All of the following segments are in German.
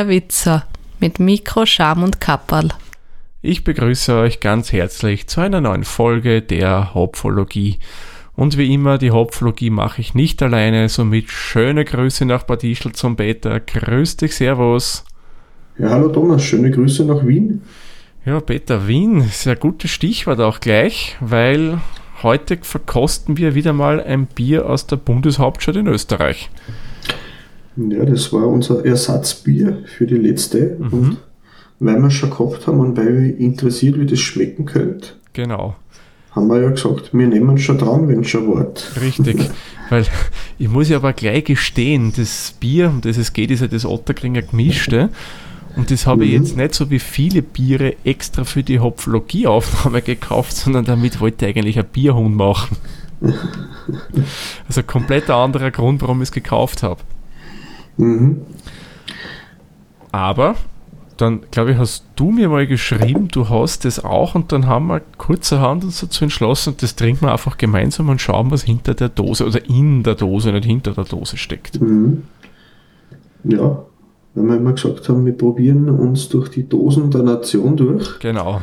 der Witzer mit Mikro, Scham und Kapperl. Ich begrüße euch ganz herzlich zu einer neuen Folge der Hopfologie. Und wie immer, die Hopfologie mache ich nicht alleine, somit schöne Grüße nach Bad Ischl zum Peter. Grüß dich, Servus. Ja, hallo Thomas, schöne Grüße nach Wien. Ja, Peter, Wien ist ein gutes Stichwort auch gleich, weil heute verkosten wir wieder mal ein Bier aus der Bundeshauptstadt in Österreich. Ja, das war unser Ersatzbier für die letzte. Mhm. Und weil wir es schon gehabt haben und weil wir interessiert, wie das schmecken könnte. Genau. Haben wir ja gesagt, wir nehmen es schon dran, wenn es schon wart. Richtig. weil ich muss ja aber gleich gestehen, das Bier, um das es geht, ist ja das Otterkringer gemischte. Und das habe mhm. ich jetzt nicht so wie viele Biere extra für die Hopfologie-Aufnahme gekauft, sondern damit wollte ich eigentlich ein Bierhund machen. also komplett anderer Grund, warum ich es gekauft habe. Mhm. Aber dann, glaube ich, hast du mir mal geschrieben, du hast das auch und dann haben wir kurzerhand uns dazu entschlossen, das trinken wir einfach gemeinsam und schauen, was hinter der Dose oder in der Dose, nicht hinter der Dose steckt. Mhm. Ja, weil wir immer gesagt haben, wir probieren uns durch die Dosen der Nation durch. Genau.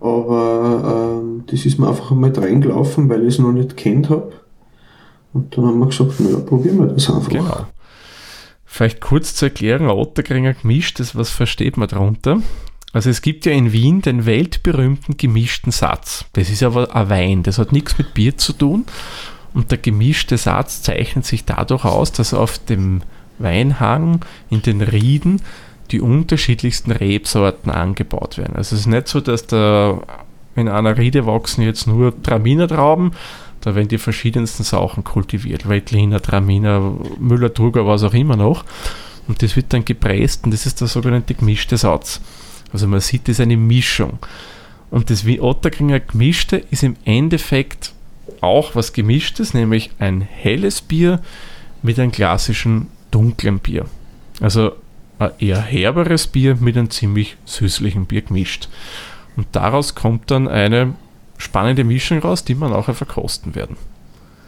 Aber ähm, das ist mir einfach einmal reingelaufen, weil ich es noch nicht kennt habe. Und dann haben wir gesagt, naja, probieren wir das einfach. Genau. Vielleicht kurz zu erklären, ein Otterkringer gemischtes, was versteht man darunter? Also es gibt ja in Wien den weltberühmten gemischten Satz. Das ist aber ein Wein, das hat nichts mit Bier zu tun. Und der gemischte Satz zeichnet sich dadurch aus, dass auf dem Weinhang in den Rieden die unterschiedlichsten Rebsorten angebaut werden. Also es ist nicht so, dass da in einer Riede wachsen jetzt nur Traminer Trauben, da werden die verschiedensten Sachen kultiviert. Veltliner, Traminer, Müller-Thurgau, was auch immer noch. Und das wird dann gepresst und das ist der sogenannte gemischte Satz. Also man sieht, das ist eine Mischung. Und das wie Otterkringer gemischte ist im Endeffekt auch was gemischtes, nämlich ein helles Bier mit einem klassischen dunklen Bier. Also ein eher herberes Bier mit einem ziemlich süßlichen Bier gemischt. Und daraus kommt dann eine spannende Mischung raus, die wir nachher verkosten werden.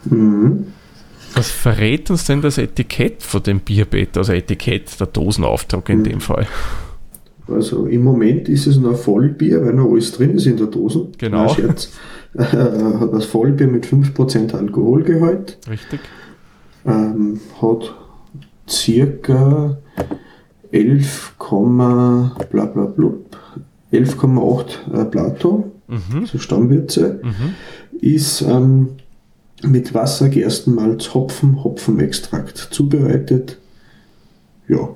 Mhm. Was verrät uns denn das Etikett von dem Bierbeet, also Etikett, der Dosenaufdruck in mhm. dem Fall? Also im Moment ist es noch Vollbier, weil noch alles drin ist in der Dose. Genau. Scherz. hat das Vollbier mit 5% Alkoholgehalt. Richtig. Ähm, hat circa 11, bla bla bla 11,8 äh, Plato mhm. so Stammwürze, mhm. ist ähm, mit Wasser, Gerstenmalz, Hopfen, Hopfenextrakt zubereitet. Ja,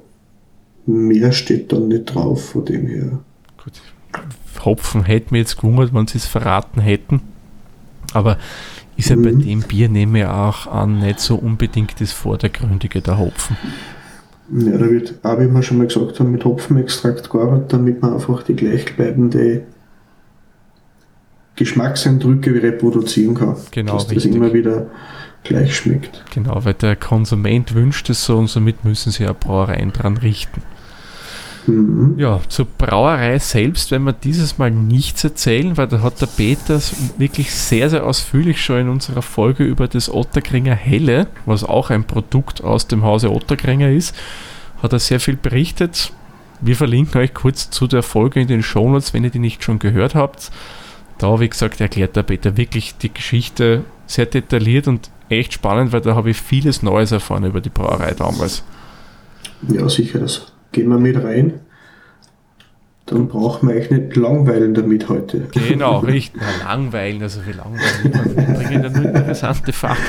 mehr steht dann nicht drauf, von dem her. Gut. Hopfen hätte mir jetzt gewundert, wenn sie es verraten hätten. Aber ist ja mhm. bei dem Bier, nehme ich auch an, nicht so unbedingt das Vordergründige der Hopfen. Ja, da wird auch, wie wir schon mal gesagt haben, mit Hopfenextrakt gearbeitet, damit man einfach die gleichbleibende Geschmackseindrücke reproduzieren kann. Genau, dass richtig. das immer wieder gleich schmeckt. Genau, weil der Konsument wünscht es so und somit müssen sie ja Brauereien dran richten. Mhm. Ja, zur Brauerei selbst wenn wir dieses Mal nichts erzählen, weil da hat der Peters wirklich sehr, sehr ausführlich schon in unserer Folge über das Otterkringer Helle, was auch ein Produkt aus dem Hause Otterkringer ist, hat er sehr viel berichtet. Wir verlinken euch kurz zu der Folge in den Shownotes, wenn ihr die nicht schon gehört habt da, wie gesagt, erklärt der Peter wirklich die Geschichte sehr detailliert und echt spannend, weil da habe ich vieles Neues erfahren über die Brauerei damals. Ja, sicher, das gehen wir mit rein. Dann brauchen wir euch nicht langweilen damit heute. Genau, richtig. Na, langweilen, also wie langweilen. Wir bringen ja nur interessante Fakten.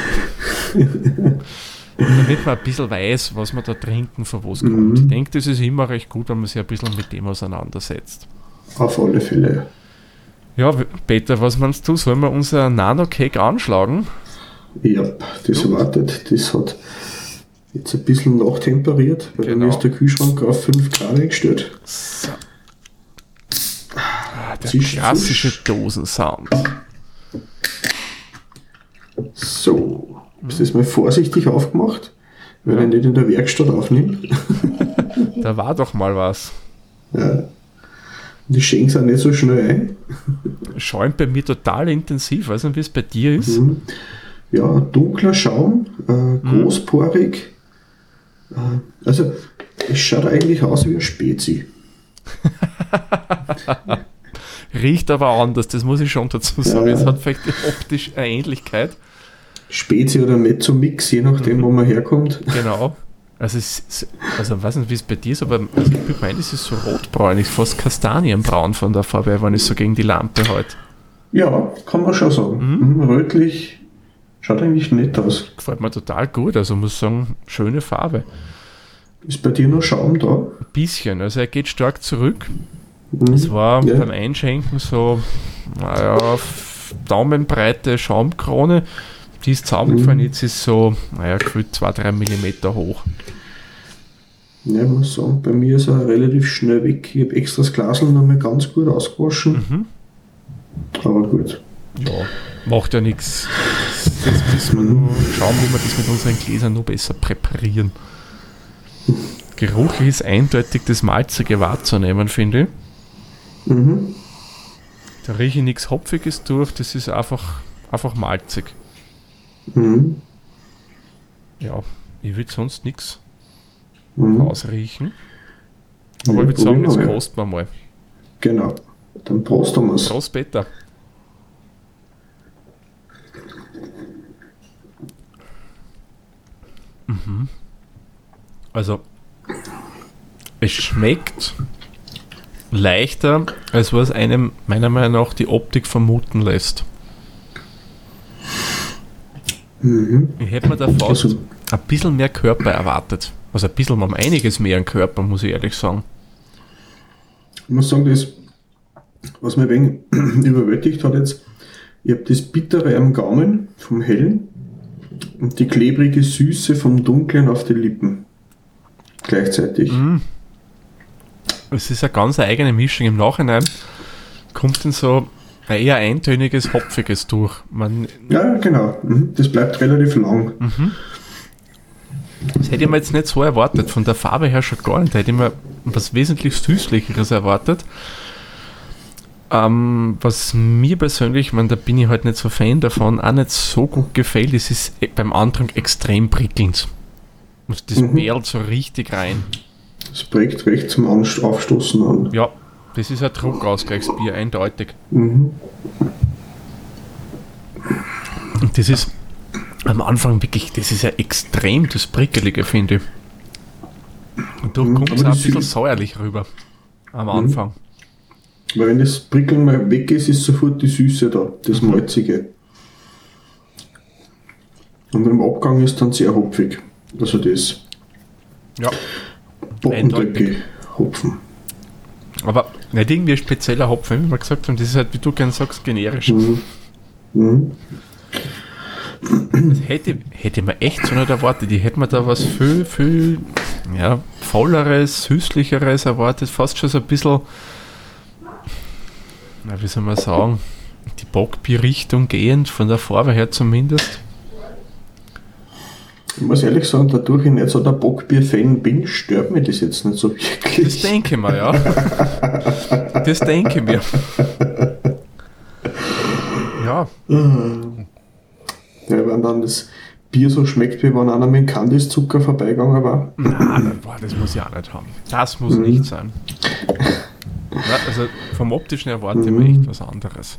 damit man ein bisschen weiß, was wir da trinken, von was kommt. Mhm. Ich denke, das ist immer recht gut, wenn man sich ein bisschen mit dem auseinandersetzt. Auf alle Fälle. Ja, Peter, was meinst du? Sollen wir unser Nano-Cake anschlagen? Ja, das Gut. wartet. Das hat jetzt ein bisschen nachtemperiert, weil genau. dann ist der Kühlschrank auf 5 Grad eingestellt. So. Ah, der Zisch, klassische zisch. Dosensound. So, ist das mal vorsichtig aufgemacht, weil ja. ich nicht in der Werkstatt aufnehme. da war doch mal was. Ja. Die schenken es auch nicht so schnell ein. Schäumt bei mir total intensiv. Weiß nicht, wie es bei dir ist. Mhm. Ja, dunkler Schaum, äh, mhm. großporig. Mhm. Äh, also Es schaut eigentlich aus wie ein Spezi. Riecht aber anders, das muss ich schon dazu sagen. Ja. Es hat vielleicht optisch eine Ähnlichkeit. Spezi oder Mezzo-Mix, je nachdem, wo man herkommt. Genau. Also, ist- also ich weiß nicht, wie es bei dir ist, aber also ich meine, es ist so rotbraun, ist fast kastanienbraun von der Farbe, wenn es so gegen die Lampe halt. Ja, kann man schon sagen. Mhm. Rötlich schaut eigentlich nett aus. Gefällt mir total gut, also muss sagen, schöne Farbe. Ist bei dir noch Schaum da? Ein bisschen, also er geht stark zurück. Mhm. Es war Ja. beim Einschenken so, naja, Daumenbreite Schaumkrone. Die ist zusammengefallen, Mhm. jetzt ist so, naja, gefühlt 2-3 mm hoch. Ja, ich muss sagen, bei mir ist er relativ schnell weg. Ich habe extra das Glasl noch mal ganz gut ausgewaschen. Mhm. Aber gut. Ja, macht ja nichts. Das müssen wir nur schauen, wie wir das mit unseren Gläsern noch besser präparieren. Geruchlich ist eindeutig das Malzige wahrzunehmen, finde ich. Mhm. Da rieche ich nichts Hopfiges durch, das ist einfach, einfach malzig. Mhm. Ja, ich würde sonst nichts Mhm. ausriechen. Aber Ja, ich würde sagen, jetzt wir mal. kosten wir mal. Genau. Dann Prost, Thomas. Prost, Peter. Mhm. Also, es schmeckt leichter, als was einem meiner Meinung nach die Optik vermuten lässt. Mhm. Ich hätte mir da fast Also- ein bisschen mehr Körper erwartet. Also ein bisschen um einiges mehr an Körper, muss ich ehrlich sagen. Ich muss sagen, das, was mir ein wenig überwältigt hat jetzt, ich habe das Bittere am Gaumen vom Hellen und die klebrige Süße vom Dunklen auf die Lippen. Gleichzeitig. Mhm. Es ist eine ganz eigene Mischung. Im Nachhinein kommt dann so eher eintöniges, hopfiges durch. Man, Ja, genau. Mhm. Das bleibt relativ lang. das hätte ich mir jetzt nicht so erwartet. Von der Farbe her schon gar nicht. Da hätte ich mir was wesentlich Süßlicheres erwartet. Ähm, was mir persönlich, man, da bin ich halt nicht so Fan davon, auch nicht so gut gefällt, es ist e- beim Antrunk extrem prickelnd. Und Das Mhm. perlt so richtig rein. Das prägt recht zum Aufstoßen an. Ja, das ist ein Druckausgleichsbier, eindeutig. Mhm. Und das ist am Anfang wirklich, das ist ja extrem das Prickelige, finde ich. Und da Mhm, kommt es ein bisschen säuerlich rüber. Am Anfang. Weil wenn das Prickeln mal weg ist, ist sofort die Süße da, das Malzige. Und im Abgang ist dann sehr hopfig. Also das Ja. bockendrücke Hopfen. Aber nicht irgendwie ein spezieller Hopfen, wie wir gesagt haben, das ist halt, wie du gerne sagst, generisch. Mhm. Mhm. Das hätte, hätte man echt so nicht erwartet. Ich hätte mir da was viel, viel ja, volleres, süßlicheres erwartet. Fast schon so ein bisschen, na, wie soll man sagen, die Bockbier-Richtung gehend, von der Farbe her zumindest. Ich muss ehrlich sagen, dadurch ich nicht so der Bockbier-Fan bin, stört mir das jetzt nicht so Das wirklich. denke ich mir, ja. Das denke ich mir. Ja, Ja, wenn dann das Bier so schmeckt, wie wenn einer mit Candice-Zucker vorbeigegangen war. nein, boah, das muss ich auch nicht haben. Das muss nicht sein. Also vom optischen erwarte ich mir echt was anderes.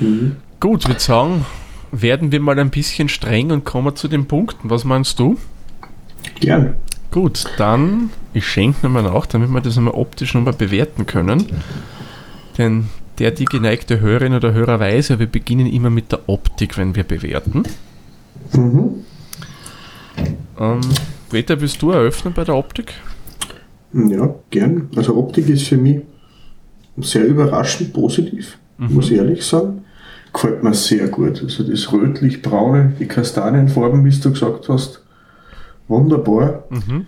Mhm. Gut, würde sagen, werden wir mal ein bisschen streng und kommen zu den Punkten. Was meinst du? Gern. Gut, dann, ich schenke nochmal nach, damit wir das nochmal optisch nochmal bewerten können. Denn der, die geneigte Hörerin oder Hörer weiß ja, wir beginnen immer mit der Optik, wenn wir bewerten. Mhm. Ähm, Peter, willst du eröffnen bei der Optik? Ja, gern. Also Optik ist für mich sehr überraschend positiv, muss ich ehrlich sagen. Gefällt mir sehr gut. Also das rötlich-braune, die Kastanienfarben, wie du gesagt hast, wunderbar. Mhm.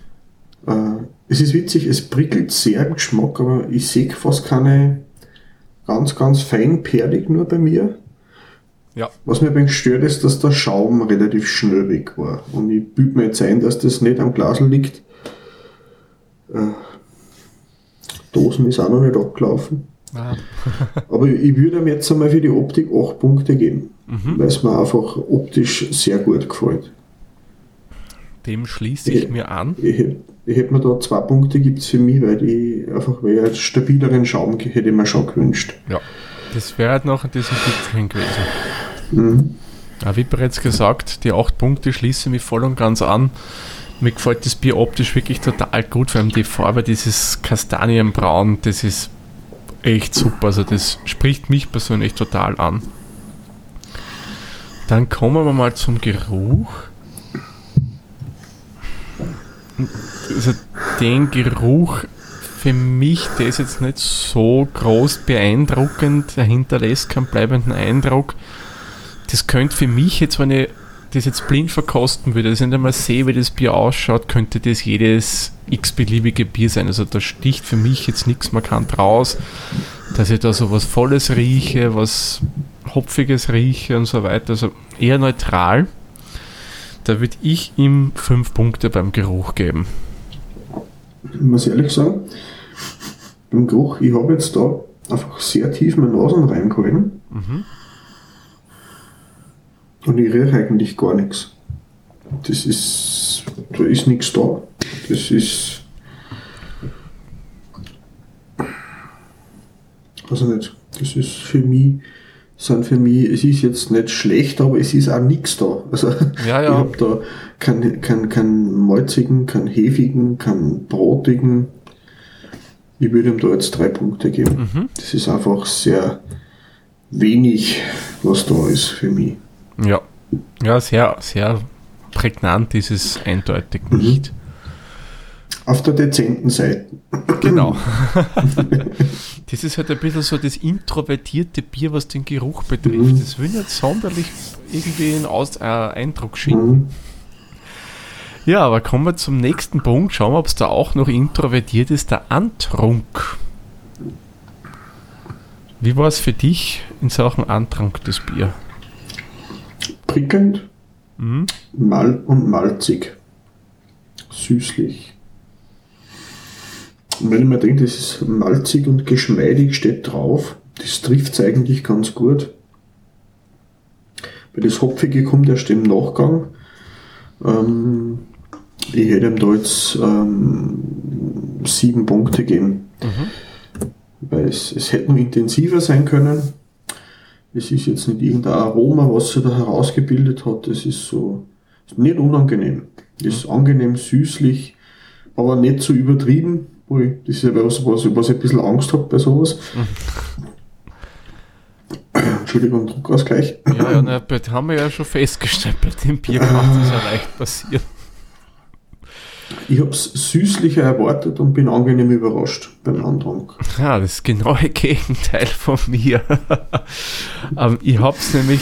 Äh, es ist witzig, es prickelt sehr im Geschmack, aber ich sehe fast keine ganz, ganz fein perlig nur bei mir. Ja, Was mir ein wenig stört, ist, dass der Schaum relativ schnell weg war. Und ich büte mir jetzt ein, dass das nicht am Glasl liegt. Äh, Dosen ist auch noch nicht abgelaufen. Ah, Aber ich würde ihm jetzt einmal für die Optik 8 Punkte geben, Mhm. weil es mir einfach optisch sehr gut gefällt. Dem schließe ich mir an. Ich, ich hätte mir da zwei Punkte gibt's für mich, weil ich einfach, weil ich einen stabileren Schaum hätte ich mir schon gewünscht. Ja. Das wäre halt noch in diesem drin gewesen. Mhm. Aber wie bereits gesagt, die acht Punkte schließen mich voll und ganz an. Mir gefällt das Bier optisch wirklich total gut, vor allem die Farbe, dieses Kastanienbraun, das ist echt super. Also das spricht mich persönlich total an. Dann kommen wir mal zum Geruch. Also den Geruch für mich, der ist jetzt nicht so groß beeindruckend, der hinterlässt keinen bleibenden Eindruck das könnte für mich jetzt, wenn ich das jetzt blind verkosten würde, also nicht einmal sehe, wie das Bier ausschaut, könnte das jedes x-beliebige Bier sein. Also da sticht für mich jetzt nichts markant raus, dass ich da so was Volles rieche, was Hopfiges rieche und so weiter. Also eher neutral. Da würde ich ihm fünf Punkte beim Geruch geben. Ich muss ehrlich sagen, beim Geruch, ich habe jetzt da einfach sehr tief meine Nasen reingehalten und ich rieche eigentlich gar nichts. Das ist, da ist nichts da. Das ist, also nicht, das ist für mich, sind für mich, es ist jetzt nicht schlecht, aber es ist auch nichts da. Also Ja, ich ja. habe da keinen kein, kein malzigen, keinen hefigen, keinen brotigen. Ich würde ihm da jetzt drei Punkte geben. Mhm. Das ist einfach sehr wenig, was da ist für mich. Ja. Ja, sehr, sehr prägnant ist es eindeutig nicht. Auf der dezenten Seite. Genau. das ist halt ein bisschen so das introvertierte Bier, was den Geruch betrifft. Das will nicht sonderlich irgendwie einen Aus äh, Eindruck schicken. Mhm. Ja, aber kommen wir zum nächsten Punkt. Schauen wir, ob es da auch noch introvertiert ist. Der Antrunk. Wie war es für dich in Sachen Antrunk des Bier? Prickelnd, Mhm. mal und malzig. Süßlich. Und wenn ich mir denke, das ist malzig und geschmeidig, steht drauf, das trifft es eigentlich ganz gut. Weil das Hopfige kommt erst im Nachgang. Ähm, ich hätte ihm da jetzt ähm, sieben Punkte geben. Weil es, es hätte noch intensiver sein können. Es ist jetzt nicht irgendein Aroma, was sich da herausgebildet hat. Es ist so ist nicht unangenehm. Es ist angenehm, süßlich, aber nicht so übertrieben. Ich, das ist ja was, was, was ich ein bisschen Angst habe bei sowas. Entschuldigung, Druckausgleich. Ja, ja, na, das haben wir ja schon festgestellt. Bei dem Bier kann das ja leicht passieren. Ich habe es süßlicher erwartet und bin angenehm überrascht beim Andrang. Ja, das genaue Gegenteil von mir. ähm, ich habe es nämlich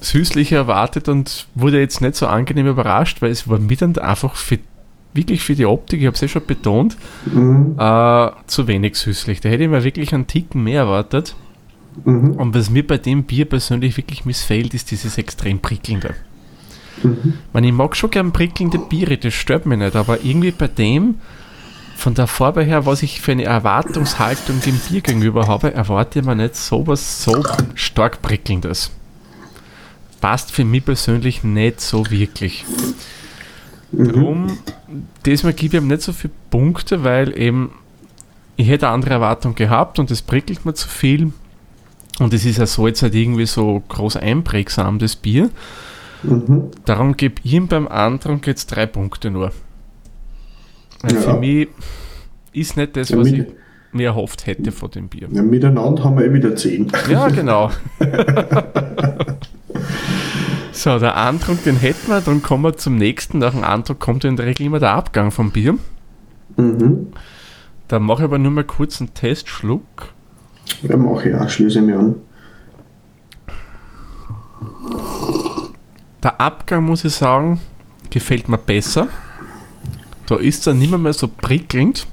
süßlich erwartet und wurde jetzt nicht so angenehm überrascht, weil es war mir dann einfach für, wirklich für die Optik, ich habe es ja schon betont, Mhm. äh, zu wenig süßlich. Da hätte ich mir wirklich einen Ticken mehr erwartet. Mhm. Und was mir bei dem Bier persönlich wirklich missfällt, ist dieses extrem prickelnde. Mhm. Ich, mag schon gern prickelnde Biere, das stört mich nicht, aber irgendwie bei dem, von der Farbe her, was ich für eine Erwartungshaltung dem Bier gegenüber habe, erwarte ich mir nicht sowas so stark prickelndes. Passt für mich persönlich nicht so wirklich. Drum, diesmal gebe ich ihm nicht so viele Punkte, weil eben ich hätte eine andere Erwartung gehabt und es prickelt mir zu viel. Und es ist ja so jetzt halt irgendwie so groß einprägsam, das Bier. Mhm. Darum gebe ich ihm beim Antrunk jetzt drei Punkte nur. Weil Ja. für mich ist nicht das, Ja, was ich mir erhofft hätte von dem Bier. Ja, miteinander haben wir eh wieder zehn. Ja, genau. so, der Antrunk, den hätten wir, dann kommen wir zum nächsten. Nach dem Antrunk kommt in der Regel immer der Abgang vom Bier. Mhm. Da mache ich aber nur mal kurz einen Testschluck. Ja, mache ich auch, schließe ich mich an. Der Abgang, muss ich sagen, gefällt mir besser. Da ist er nicht mehr, mehr so prickelnd,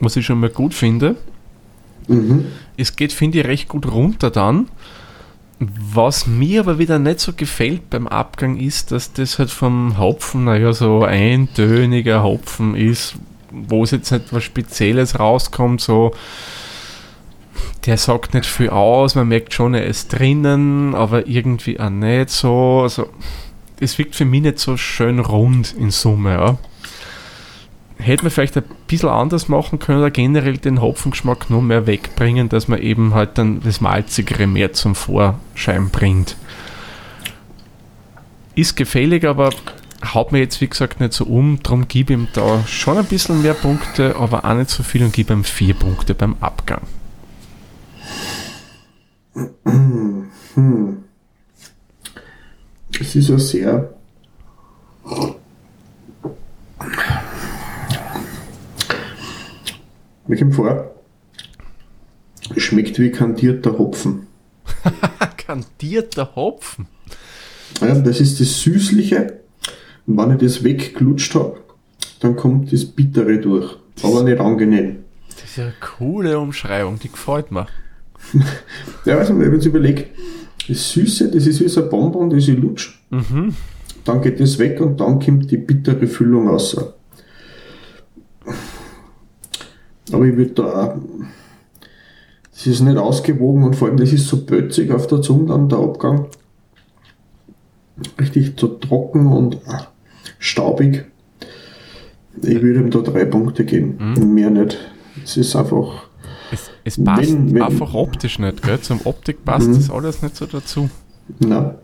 was ich schon mal gut finde. Mhm. Es geht, finde ich, recht gut runter dann. Was mir aber wieder nicht so gefällt beim Abgang ist, dass das halt vom Hopfen, naja, so eintöniger Hopfen ist, wo es jetzt nicht was Spezielles rauskommt, so der sagt nicht viel aus, man merkt schon, er ist drinnen, aber irgendwie auch nicht so. Also, es wirkt für mich nicht so schön rund in Summe, ja. hätte man vielleicht ein bisschen anders machen können oder generell den Hopfengeschmack nur mehr wegbringen, dass man eben halt dann das Malzigere mehr zum Vorschein bringt. Ist gefällig, aber haut mir jetzt wie gesagt nicht so um, darum gebe ihm da schon ein bisschen mehr Punkte, aber auch nicht so viel und gebe ihm vier Punkte beim Abgang. Hm. Es ist ja sehr. Mir kommt vor, es schmeckt wie kandierter Hopfen. Kandierter Hopfen? Ja, das ist das Süßliche. Und wenn ich das wegglutscht habe, dann kommt das Bittere durch. Aber nicht angenehm. Das ist ja eine coole Umschreibung, die gefällt mir. Ja, also, ich habe jetzt überlegt, das Süße, das ist wie so ein Bonbon, das ich lutsch. Mhm. Dann geht das weg und dann kommt die bittere Füllung raus. Aber ich würde da auch, das ist nicht ausgewogen und vor allem das ist so bötzig auf der Zunge dann der Abgang. Richtig so trocken und ah, staubig. Ich würde ihm da drei Punkte geben und mehr nicht. Es ist einfach, Es, es passt Wenn- wenn- einfach optisch nicht, gell? Zum Optik passt Mhm. das alles nicht so dazu. na,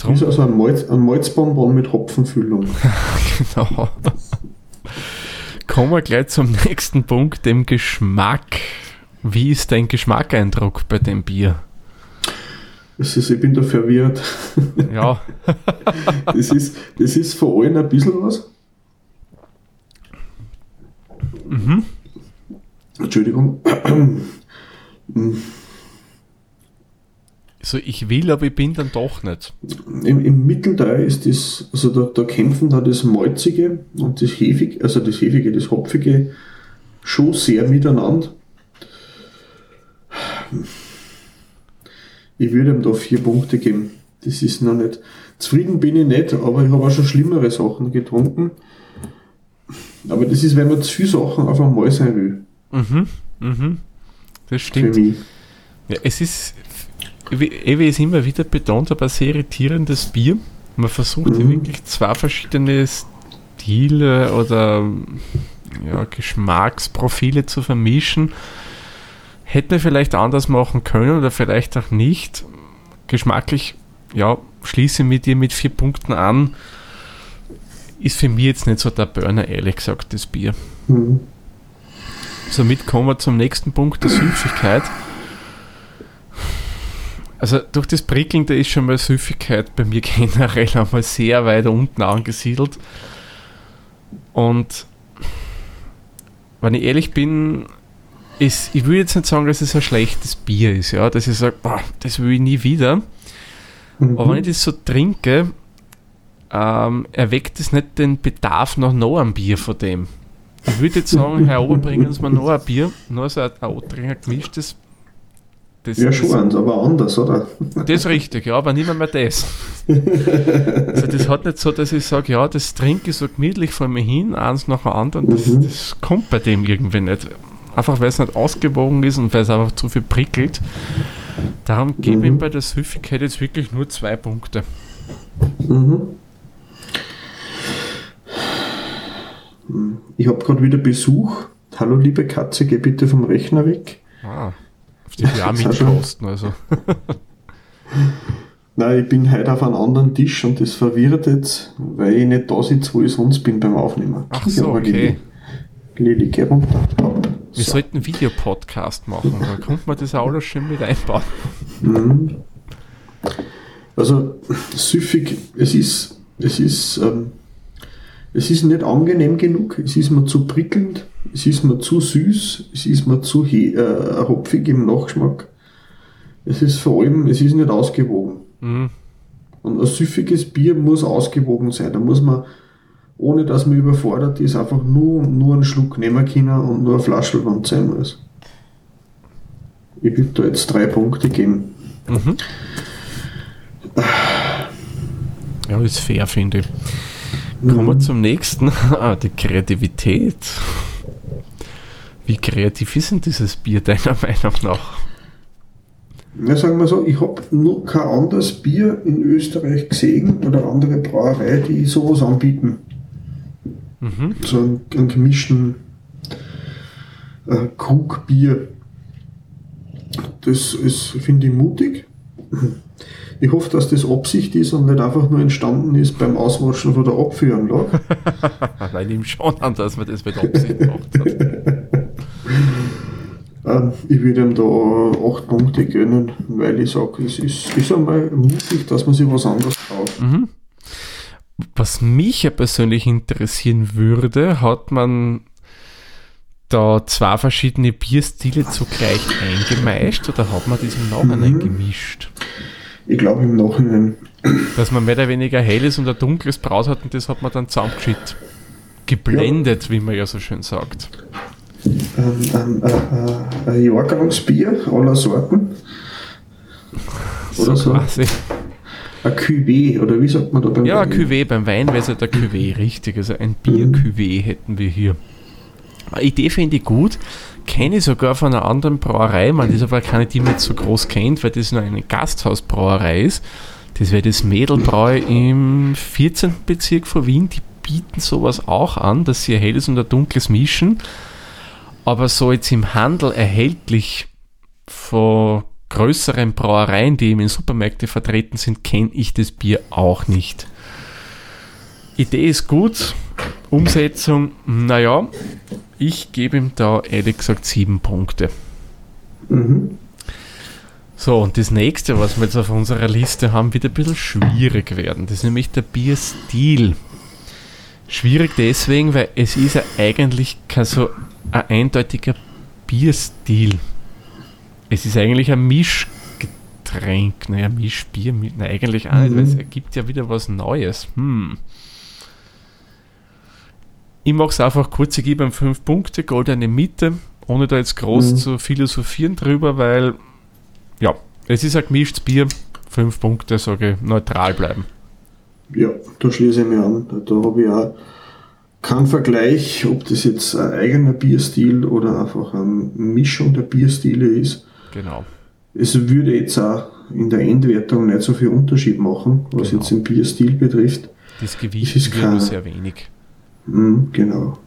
Drum, ist also ein, Malz, ein Malzbonbon mit Hopfenfüllung. genau. Kommen wir gleich zum nächsten Punkt, dem Geschmack. Wie ist dein Geschmackeindruck bei dem Bier? Das ist, ich bin da verwirrt. Ja, Das ist, das ist von allen ein bisschen was. Entschuldigung. so ich will, aber ich bin dann doch nicht. Im, Im Mittelteil ist das, also da, da kämpfen da das Malzige und das Hefige, also das Hefige, das Hopfige schon sehr miteinander. Ich würde ihm da vier Punkte geben. Das ist noch nicht. Zufrieden bin ich nicht, aber ich habe auch schon schlimmere Sachen getrunken. Aber das ist, wenn man zu viele Sachen auf einmal sein will. Mhm, mhm. Das stimmt. Ja, es ist, wie, eh, wie ich es immer wieder betont habe, ein sehr irritierendes Bier. Man versucht Mhm. wirklich zwei verschiedene Stile oder ja, Geschmacksprofile zu vermischen. Hätte vielleicht anders machen können oder vielleicht auch nicht. Geschmacklich, ja, schließe mit dir mit vier Punkten an. Ist für mich jetzt nicht so der Burner, ehrlich gesagt, das Bier. Mhm. Somit kommen wir zum nächsten Punkt der Süffigkeit. Also durch das Prickeln, da ist schon mal Süffigkeit bei mir generell einmal sehr weit unten angesiedelt. Und wenn ich ehrlich bin, ist, ich will jetzt nicht sagen, dass es ein schlechtes Bier ist, ja, dass ich sage, boah, das will ich nie wieder. Mhm. Aber wenn ich das so trinke, ähm, erweckt es nicht den Bedarf nach noch einem Bier von dem. Ich würde jetzt sagen, Herr Ober, bringen Sie mir noch ein Bier, noch so ein, ein gemischtes. Das, Ja, das, schon eins, aber anders, oder? das ist richtig, ja, aber nicht mehr, das. Also das hat nicht so, dass ich sage, ja, das trinke ich so gemütlich vor mir hin, eins nach dem anderen. Das, Mhm. das kommt bei dem irgendwie nicht. Einfach weil es nicht ausgewogen ist und weil es einfach zu viel prickelt. Darum gebe ich Mhm. ihm bei der Süffigkeit jetzt wirklich nur zwei Punkte. Mhm. Ich habe gerade wieder Besuch. Hallo liebe Katze, geh bitte vom Rechner weg. Ah, auf die mitkosten, also. Nein, ich bin heute auf einem anderen Tisch und das verwirrt jetzt, weil ich nicht da sitze, wo ich sonst bin beim Aufnehmen. Ach so, okay. Lili, geh runter. Wir So. sollten einen Videopodcast machen, da kommt man das auch alles schön mit einbauen. Mhm. Also süffig, es ist, es ist, ähm, es ist nicht angenehm genug, es ist mir zu prickelnd, es ist mir zu süß, es ist mir zu äh, hopfig im Nachgeschmack. Es ist vor allem, es ist nicht ausgewogen. Mhm. Und ein süffiges Bier muss ausgewogen sein. Da muss man, ohne dass man überfordert ist, einfach nur, nur einen Schluck nehmen können und nur eine Flaschelwand sein muss. Ich würde da jetzt drei Punkte geben. Mhm. Ja, ist fair, finde ich. Kommen wir zum nächsten. Ah, die Kreativität. Wie kreativ ist denn dieses Bier deiner Meinung nach? Ja, sagen wir so, ich habe nur kein anderes Bier in Österreich gesehen oder andere Brauerei, die sowas anbieten. Mhm. So einen, einen gemischten äh, Krug Bier. Das ist, finde ich, mutig. Ich hoffe, dass das Absicht ist und nicht einfach nur entstanden ist beim Auswaschen von der Abführanlage. Nein, ihm schon an, dass man das mit Absicht macht. Ähm, ich würde ihm da 8 Punkte gönnen, weil ich sage, es ist, ist einmal mutig, dass man sich was anderes traut. Was mich ja persönlich interessieren würde, hat man da zwei verschiedene Bierstile zugleich eingemeischt oder hat man das im Nachhinein Mhm. gemischt? Ich glaube im Nachhinein. Dass man mehr oder weniger helles und ein dunkles Braus hat und das hat man dann zusammengeschickt. Geblendet, wie man ja so schön sagt. Ähm, ähm, äh, äh, ein Jahrgangsbier aller Sorten. Oder so. quasi. Ein Cuvée, oder wie sagt man da beim Ja, Wein? Cuvée, beim Wein wäre es ja der Cuvée, richtig. Also ein Bier-Cuvée hätten wir hier. Eine Idee finde ich gut. Kenne ich sogar von einer anderen Brauerei. Man, ist aber keine, die man jetzt so groß kennt, weil das nur eine Gasthausbrauerei ist. Das wäre das Mädelbräu im 14. Bezirk von Wien. Die bieten sowas auch an, dass sie ein helles und ein dunkles mischen. Aber so jetzt im Handel erhältlich von größeren Brauereien, die eben in Supermärkten vertreten sind, kenne ich das Bier auch nicht. Idee ist gut, Umsetzung, naja, ich gebe ihm da ehrlich gesagt sieben Punkte. Mhm. So, und das nächste, was wir jetzt auf unserer Liste haben, wird ein bisschen schwierig werden. Das ist nämlich der Bierstil. Schwierig deswegen, weil es ist ja eigentlich kein so ein eindeutiger Bierstil. Es ist eigentlich ein Mischgetränk. Naja, Mischbier, mi- na, eigentlich auch nicht, weil es Mhm. ergibt ja wieder was Neues. Hm. Ich mache es einfach kurz, ich gebe ihm 5 Punkte, goldene Mitte, ohne da jetzt groß Mhm. zu philosophieren drüber, weil ja, es ist ein gemischtes Bier, 5 Punkte, sage ich, neutral bleiben. Ja, da schließe ich mich an. Da habe ich auch keinen Vergleich, ob das jetzt ein eigener Bierstil oder einfach eine Mischung der Bierstile ist. Genau. Es würde jetzt auch in der Endwertung nicht so viel Unterschied machen, was Genau. jetzt den Bierstil betrifft. Das Gewicht ist kein- sehr wenig. Mhm, genau.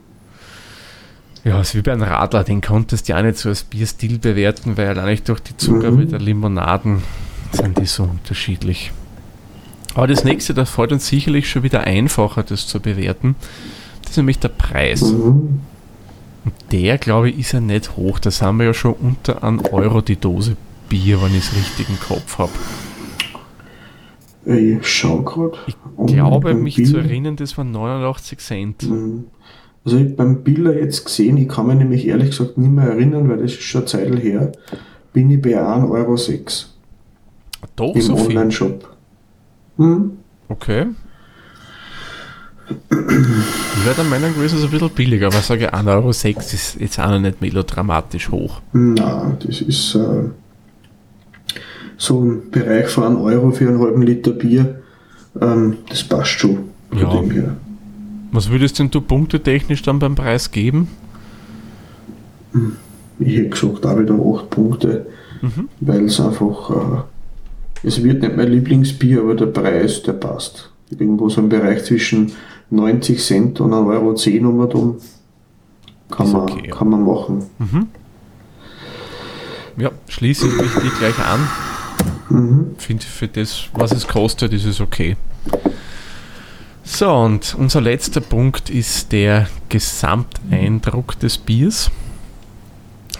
Ja, es ist wie bei einem Radler, den konntest du ja auch nicht so als Bierstil bewerten, weil allein durch die Zucker Mhm. der Limonaden sind die so unterschiedlich. Aber das nächste, da fällt uns sicherlich schon wieder einfacher, das zu bewerten. Das ist nämlich der Preis. Mhm. Der, glaube ich, ist ja nicht hoch. Da sind wir ja schon unter 1 Euro die Dose Bier, wenn ich es richtig im Kopf habe. Ich schau gerade. Ich glaube, mich zu erinnern, das waren 89 Cent. Mhm. Also ich beim Biller jetzt gesehen, ich kann mich nämlich ehrlich gesagt nicht mehr erinnern, weil das ist schon eine Zeit her, bin ich bei 1,06 Euro Doch, im so. Online-Shop. Mhm. Okay. Ich wäre der Meinung gewesen, es ein bisschen billiger, aber ich sage 1,06 Euro ist jetzt auch noch nicht melodramatisch hoch. Na, das ist äh, so ein Bereich von 1 Euro für einen halben Liter Bier. Ähm, das passt schon. Ja. Was würdest denn du punktetechnisch dann beim Preis geben? Ich hätte gesagt, auch wieder 8 Punkte, Mhm. weil es einfach, äh, es wird nicht mein Lieblingsbier, aber der Preis, der passt. Irgendwo so im Bereich zwischen 90 Cent und 1,10 Euro 10 um und um. Kann, Ist man, okay, ja. kann man machen. Mhm. Ja, schließe ich mich gleich an. Mhm. Finde für das, was es kostet, ist es okay. So, und unser letzter Punkt ist der Gesamteindruck des Biers.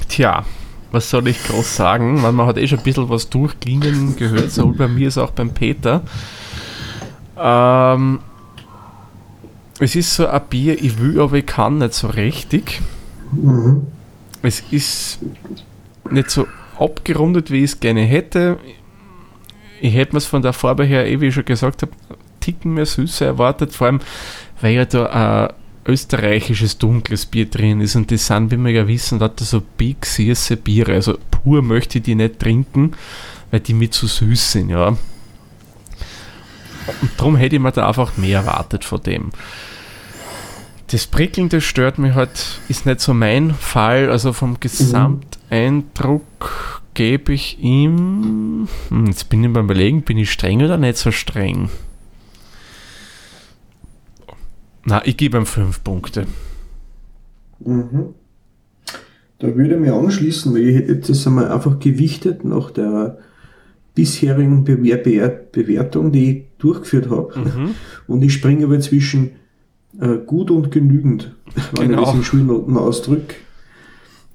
Tja, was soll ich groß sagen? Man, man hat eh schon ein bisschen was durchklingen gehört, sowohl bei mir als auch beim Peter. Ähm, es ist so ein Bier, ich will, aber ich kann nicht so richtig. Mhm. Es ist nicht so abgerundet, wie ich es gerne hätte. Ich hätte mir es von der Farbe her, eh, wie ich schon gesagt habe, Ticken mehr Süße erwartet, vor allem, weil ja da ein österreichisches dunkles Bier drin ist und das sind, wie wir ja wissen, da so big süße Biere. Also pur möchte ich die nicht trinken, weil die mir zu süß sind, ja. Und darum hätte ich mir da einfach mehr erwartet von dem. Das Prickeln, das stört mich halt, ist nicht so mein Fall. Also vom Gesamteindruck gebe ich ihm. Hm, jetzt bin ich beim Überlegen, bin ich streng oder nicht so streng? Na, ich gebe ihm fünf Punkte. Mhm. Da würde ich mich anschließen, weil ich hätte jetzt das einmal einfach gewichtet nach der bisherigen Bewer Bewer Bewertung, die ich durchgeführt habe. Mhm. Und ich springe aber zwischen äh, gut und genügend, wenn Genau. ich das in Schulnoten ausdrücke.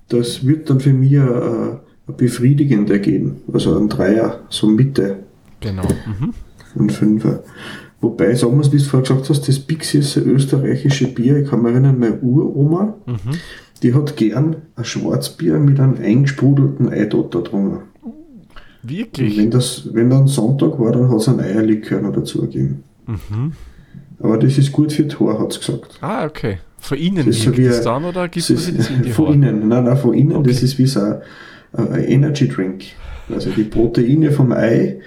Das wird dann für mich äh, ein befriedigender geben. Also ein Dreier, so Mitte, Genau. Mhm. ein Fünfer. Wobei, sagen wir es, wie du vorher gesagt hast, das Pixi ist ein österreichische Bier. Ich kann mich erinnern, meine Uroma, Mhm. die hat gern ein Schwarzbier mit einem eingesprudelten Eidotter drunter. Und Wirklich? wenn, das, wenn dann Sonntag war, dann hat es einen Eierlikör noch dazu gegeben. Mhm. Aber das ist gut für Tor, hat es gesagt. Ah, okay. Von innen Das ist so wie es ein- dann oder gibt Das sich das in die von innen, nein, nein, von innen, das Okay. ist wie so ein Energy Drink. Also die Proteine vom Ei,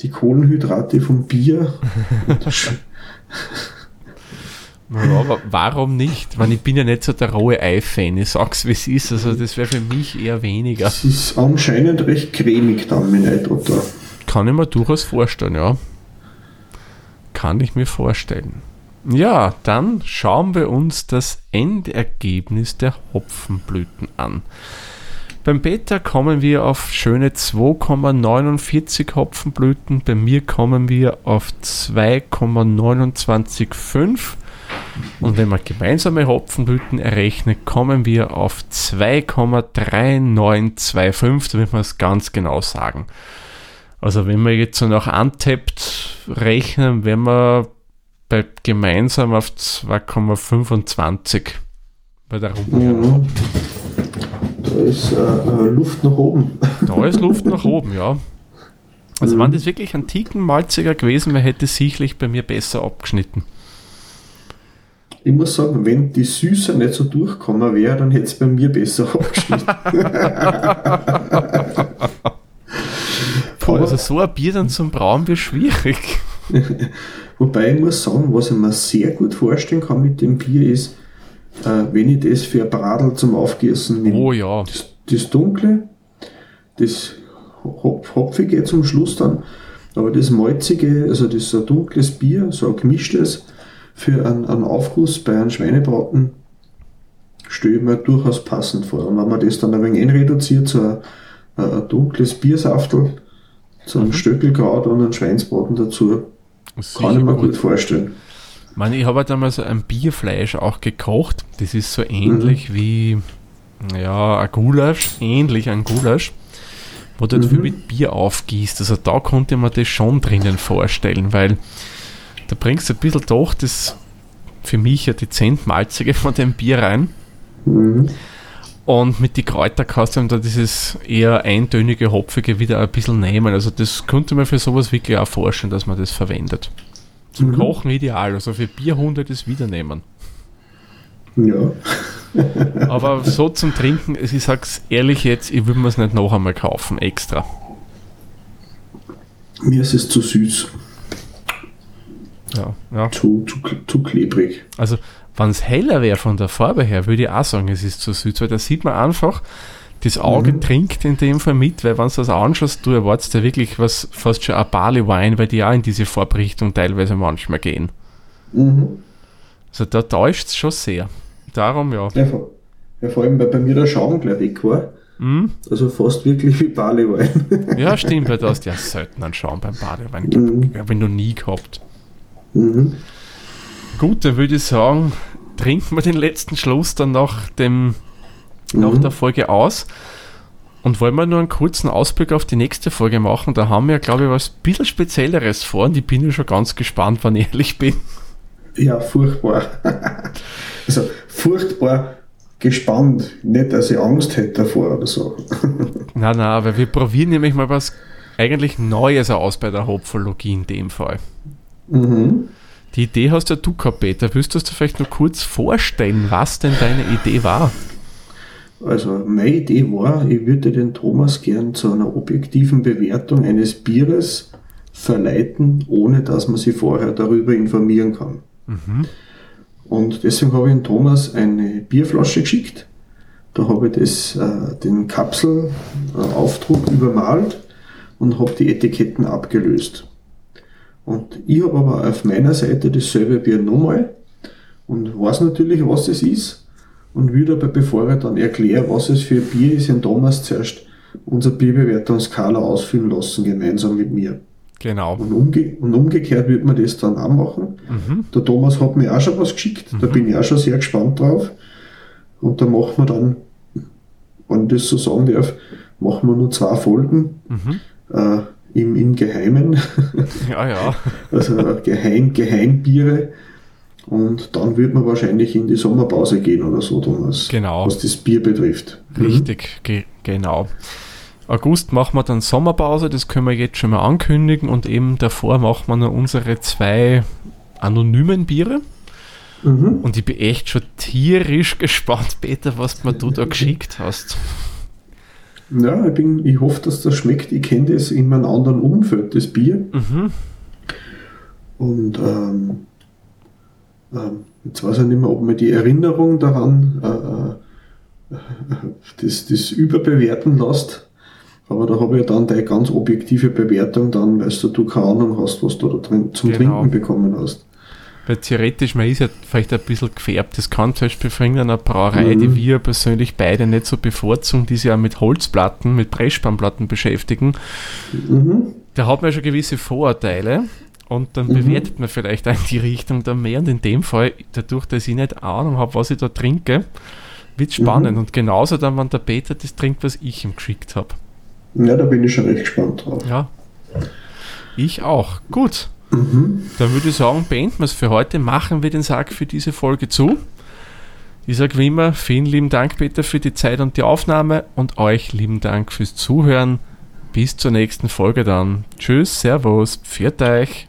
die Kohlenhydrate vom Bier. Ja, aber warum nicht? Weil ich bin ja nicht so der rohe Ei-Fan. Ich sag's wie es ist. Also das wäre für mich eher weniger. Es ist anscheinend recht cremig dann mit Eidotter. Kann ich mir durchaus vorstellen, ja. Kann ich mir vorstellen. Ja, dann schauen wir uns das Endergebnis der Hopfenblüten an. Beim Beta kommen wir auf schöne 2,49 Hopfenblüten. Bei mir kommen wir auf 2,295. Und wenn man gemeinsame Hopfenblüten errechnet, kommen wir auf 2,3925, damit wir es ganz genau sagen. Also wenn wir jetzt so nach Untapped rechnen, wären wir bei gemeinsam auf 2,25 bei der Rumänien. Mhm. Da ist äh, äh, Luft nach oben. Da ist Luft nach oben, ja. Also wenn das wirklich ein Ticken malziger gewesen wäre, hätte es sicherlich bei mir besser abgeschnitten. Ich muss sagen, wenn die Süße nicht so durchkommen wäre, dann hätte es bei mir besser abgeschnitten. Boah, also so ein Bier dann zum Brauen wird schwierig. Wobei ich muss sagen, was ich mir sehr gut vorstellen kann mit dem Bier ist, äh, wenn ich das für ein Bradel zum Aufgießen nehme. Oh ja, Das, das Dunkle, das Hop Hopfige zum Schluss dann, aber das Malzige, also das so ein dunkles Bier, so ein gemischtes, für einen, einen Aufguss bei einem Schweinebraten, stelle ich mir durchaus passend vor. Und wenn man das dann ein wenig einreduziert, so ein, ein, dunkles Biersaftel, so ein Stöckelkraut und ein Schweinsbraten dazu, kann ich mir gut vorstellen. Ich meine, ich habe halt einmal so ein Bierfleisch auch gekocht. Das ist so ähnlich wie, ja, ein Gulasch, ähnlich ein Gulasch, wo du halt viel Mhm. mit Bier aufgießt. Also da konnte man das schon drinnen vorstellen, weil da bringst du ein bisschen doch das für mich ja dezent malzige von dem Bier rein. Mhm. Und mit die Kräuter kannst du dann da dieses eher eintönige, hopfige wieder ein bisschen nehmen. Also das könnte man für sowas wirklich auch vorstellen, dass man das verwendet. Zum Mhm. Kochen ideal, also für Bierhunde das wieder nehmen. Ja. Aber so zum Trinken, ich sag's ehrlich jetzt, ich würde mir es nicht noch einmal kaufen, extra. Mir ist es zu süß, Ja, ja. zu, zu, zu klebrig. Also, wenn es heller wäre von der Farbe her, würde ich auch sagen, es ist zu süß, weil da sieht man einfach, das Auge Mhm. trinkt in dem Fall mit, weil wenn du das anschaust, du erwartest ja wirklich was, fast schon ein Barley Wine, weil die auch in diese Farbrichtung teilweise manchmal gehen. Mhm. Also da täuscht es schon sehr. Darum ja. Ja, vor, ja, vor allem, weil bei mir der Schaum gleich weg war. Hm? Also fast wirklich wie Barleywein. Ja, stimmt, weil du hast ja selten einen Schaum beim Badewein. Mhm. Habe ich noch nie gehabt. mhm. Gut, dann würde ich sagen, trinken wir den letzten Schluss dann nach, dem, nach Mhm. der Folge aus. Und wollen wir nur einen kurzen Ausblick auf die nächste Folge machen? Da haben wir, glaube ich, was ein bisschen Spezielleres vor und ich bin ja schon ganz gespannt, wann ich ehrlich bin. Ja, furchtbar. also furchtbar gespannt. Nicht, dass ich Angst hätte davor oder so. Nein, nein, weil wir probieren nämlich mal was eigentlich Neues aus bei der Hopfologie in dem Fall. Mhm. Die Idee hast ja du gehabt, Peter. Willst du dir vielleicht nur kurz vorstellen, was denn deine Idee war? Also meine Idee war, ich würde den Thomas gern zu einer objektiven Bewertung eines Bieres verleiten, ohne dass man sich vorher darüber informieren kann. Und deswegen habe ich den Thomas eine Bierflasche geschickt. Da habe ich das, äh, den Kapselaufdruck übermalt und habe die Etiketten abgelöst. Und ich habe aber auf meiner Seite dasselbe Bier nochmal und weiß natürlich, was es ist und würde aber, bevor ich dann erkläre, was es für ein Bier ist, den Thomas zuerst unser Bierbewertungskala ausfüllen lassen, gemeinsam mit mir. Genau. Und, umge und umgekehrt wird man das dann auch machen. Mhm. Der Thomas hat mir auch schon was geschickt, da bin ich auch schon sehr gespannt drauf. Und da machen wir dann, wenn ich das so sagen darf, machen wir nur zwei Folgen Mhm. äh, im, im Geheimen, Ja, ja. also Geheim, Geheimbiere. Und dann wird man wahrscheinlich in die Sommerpause gehen oder so, Thomas. Genau. Was das Bier betrifft. Richtig, ge genau. August machen wir dann Sommerpause, das können wir jetzt schon mal ankündigen und eben davor machen wir noch unsere zwei anonymen Biere. Mhm. Und ich bin echt schon tierisch gespannt, Peter, was du mir du da geschickt hast. Ja, ich, bin, ich hoffe, dass das schmeckt. Ich kenne das in meinem anderen Umfeld, das Bier. Mhm. Und ähm, jetzt weiß ich nicht mehr, ob mir die Erinnerung daran äh, äh, das, das überbewerten lässt. Aber da habe ich dann deine ganz objektive Bewertung dann, weil du keine Ahnung hast, was du da drin zum Genau. Trinken bekommen hast. Weil theoretisch, man ist ja vielleicht ein bisschen gefärbt. Das kann zum Beispiel von irgendeiner Brauerei, Mhm. die wir persönlich beide nicht so bevorzugen, die sich ja mit Holzplatten, mit Pressspanplatten beschäftigen. Mhm. Da hat man ja schon gewisse Vorurteile und dann Mhm. bewertet man vielleicht auch in die Richtung dann mehr. Und in dem Fall, dadurch, dass ich nicht Ahnung habe, was ich da trinke, wird spannend. Mhm. Und genauso dann, wenn der Peter das trinkt, was ich ihm geschickt habe. Ja, da bin ich schon recht gespannt drauf. Ja. Ich auch. Gut. Mhm. Dann würde ich sagen, beenden wir es für heute. Machen wir den Sack für diese Folge zu. Ich sage wie immer, vielen lieben Dank, Peter, für die Zeit und die Aufnahme und euch lieben Dank fürs Zuhören. Bis zur nächsten Folge dann. Tschüss, Servus, pfiat euch.